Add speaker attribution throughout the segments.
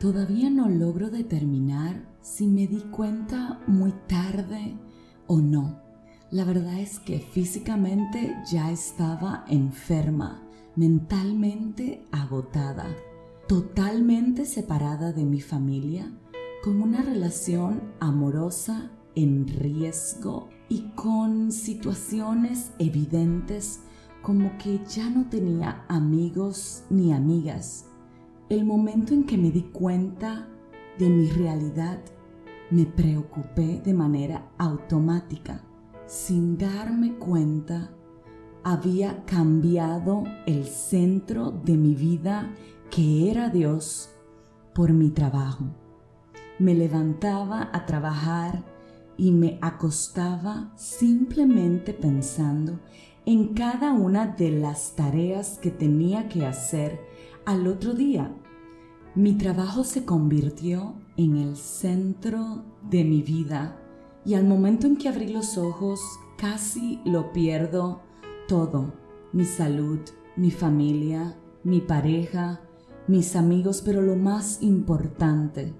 Speaker 1: Todavía no logro determinar si me di cuenta muy tarde o no. La verdad es que físicamente ya estaba enferma, mentalmente agotada, totalmente separada de mi familia, con una relación amorosa en riesgo y con situaciones evidentes como que ya no tenía amigos ni amigas el momento en que me di cuenta de mi realidad, me preocupé de manera automática. Sin darme cuenta, había cambiado el centro de mi vida, que era Dios, por mi trabajo. Me levantaba a trabajar y me acostaba simplemente pensando en cada una de las tareas que tenía que hacer al otro día. Mi trabajo se convirtió en el centro de mi vida y al momento en que abrí los ojos casi lo pierdo todo, mi salud, mi familia, mi pareja, mis amigos, pero lo más importante,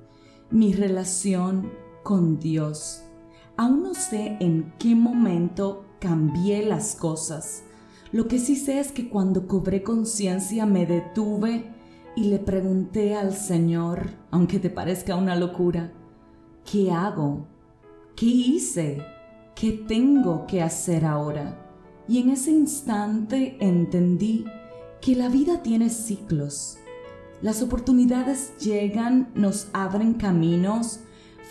Speaker 1: mi relación con Dios. Aún no sé en qué momento cambié las cosas. Lo que sí sé es que cuando cobré conciencia me detuve y le pregunté al Señor, aunque te parezca una locura, ¿qué hago? ¿Qué hice? ¿Qué tengo que hacer ahora? Y en ese instante entendí que la vida tiene ciclos. Las oportunidades llegan, nos abren caminos,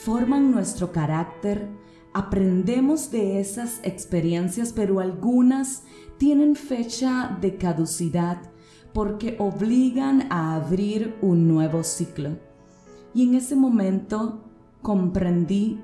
Speaker 1: forman nuestro carácter, Aprendemos de esas experiencias, pero algunas tienen fecha de caducidad porque obligan a abrir un nuevo ciclo. Y en ese momento comprendí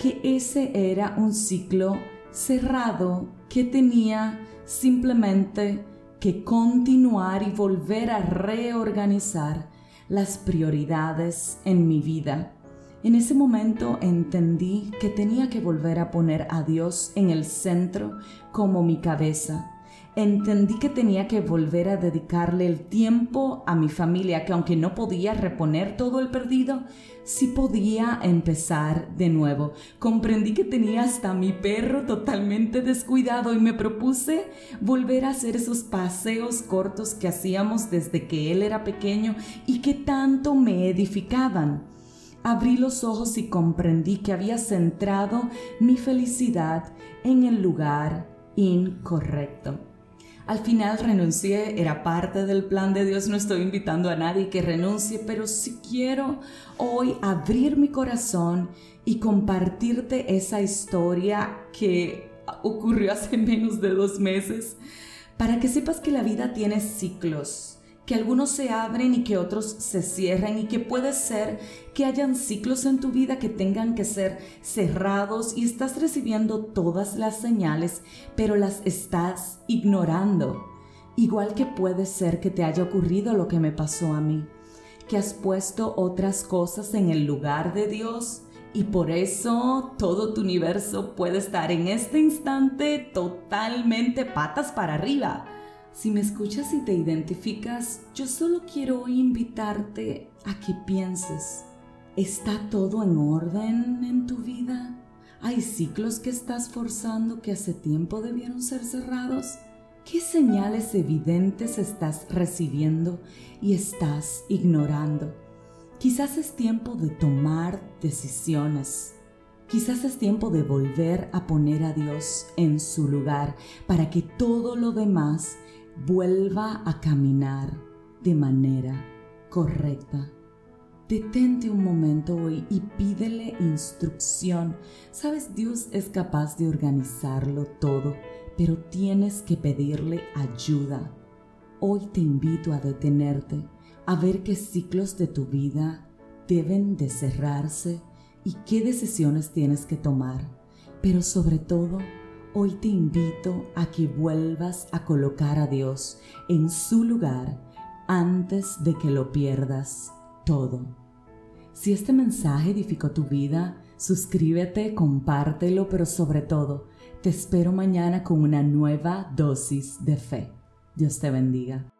Speaker 1: que ese era un ciclo cerrado que tenía simplemente que continuar y volver a reorganizar las prioridades en mi vida en ese momento entendí que tenía que volver a poner a Dios en el centro como mi cabeza. Entendí que tenía que volver a dedicarle el tiempo a mi familia, que aunque no podía reponer todo el perdido, sí podía empezar de nuevo. Comprendí que tenía hasta mi perro totalmente descuidado y me propuse volver a hacer esos paseos cortos que hacíamos desde que él era pequeño y que tanto me edificaban abrí los ojos y comprendí que había centrado mi felicidad en el lugar incorrecto. Al final renuncié, era parte del plan de Dios, no estoy invitando a nadie que renuncie, pero si quiero hoy abrir mi corazón y compartirte esa historia que ocurrió hace menos de dos meses, para que sepas que la vida tiene ciclos que algunos se abren y que otros se cierran y que puede ser que hayan ciclos en tu vida que tengan que ser cerrados y estás recibiendo todas las señales, pero las estás ignorando. Igual que puede ser que te haya ocurrido lo que me pasó a mí, que has puesto otras cosas en el lugar de Dios y por eso todo tu universo puede estar en este instante totalmente patas para arriba si me escuchas y te identificas, yo solo quiero invitarte a que pienses, ¿está todo en orden en tu vida? ¿Hay ciclos que estás forzando que hace tiempo debieron ser cerrados? ¿Qué señales evidentes estás recibiendo y estás ignorando? Quizás es tiempo de tomar decisiones. Quizás es tiempo de volver a poner a Dios en su lugar para que todo lo demás vuelva a caminar de manera correcta. Detente un momento hoy y pídele instrucción. Sabes, Dios es capaz de organizarlo todo, pero tienes que pedirle ayuda. Hoy te invito a detenerte, a ver qué ciclos de tu vida deben de cerrarse y qué decisiones tienes que tomar. Pero sobre todo, Hoy te invito a que vuelvas a colocar a Dios en su lugar antes de que lo pierdas todo. Si este mensaje edificó tu vida, suscríbete, compártelo, pero sobre todo, te espero mañana con una nueva dosis de fe. Dios te bendiga.